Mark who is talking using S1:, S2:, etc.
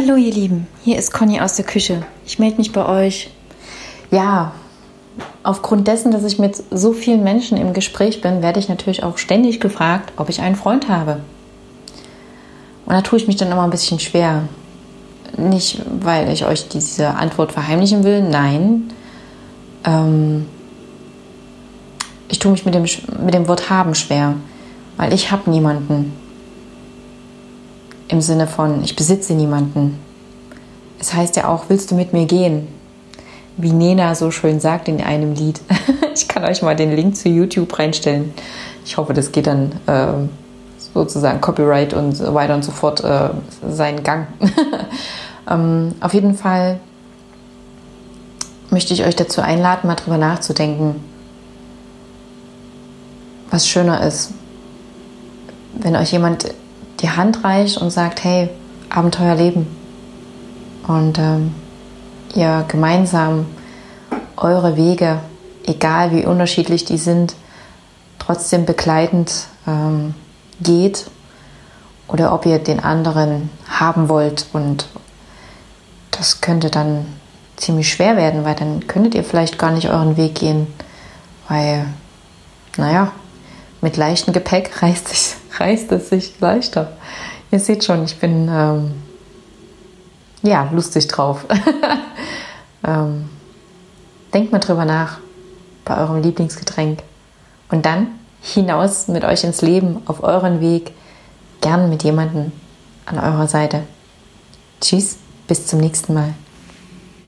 S1: Hallo ihr Lieben, hier ist Conny aus der Küche. Ich melde mich bei euch. Ja, aufgrund dessen, dass ich mit so vielen Menschen im Gespräch bin, werde ich natürlich auch ständig gefragt, ob ich einen Freund habe. Und da tue ich mich dann immer ein bisschen schwer. Nicht, weil ich euch diese Antwort verheimlichen will, nein. Ähm, ich tue mich mit dem, mit dem Wort haben schwer, weil ich habe niemanden. Im Sinne von, ich besitze niemanden. Es heißt ja auch, willst du mit mir gehen? Wie Nena so schön sagt in einem Lied. ich kann euch mal den Link zu YouTube reinstellen. Ich hoffe, das geht dann äh, sozusagen Copyright und so weiter und so fort äh, seinen Gang. ähm, auf jeden Fall möchte ich euch dazu einladen, mal drüber nachzudenken, was schöner ist. Wenn euch jemand die Hand reicht und sagt, hey, Abenteuer leben. Und ähm, ihr gemeinsam eure Wege, egal wie unterschiedlich die sind, trotzdem begleitend ähm, geht oder ob ihr den anderen haben wollt und das könnte dann ziemlich schwer werden, weil dann könntet ihr vielleicht gar nicht euren Weg gehen, weil, naja, mit leichtem Gepäck reißt es, reißt es sich leichter. Ihr seht schon, ich bin ähm, ja lustig drauf. ähm, denkt mal drüber nach bei eurem Lieblingsgetränk und dann hinaus mit euch ins Leben, auf euren Weg, gern mit jemandem an eurer Seite. Tschüss, bis zum nächsten Mal.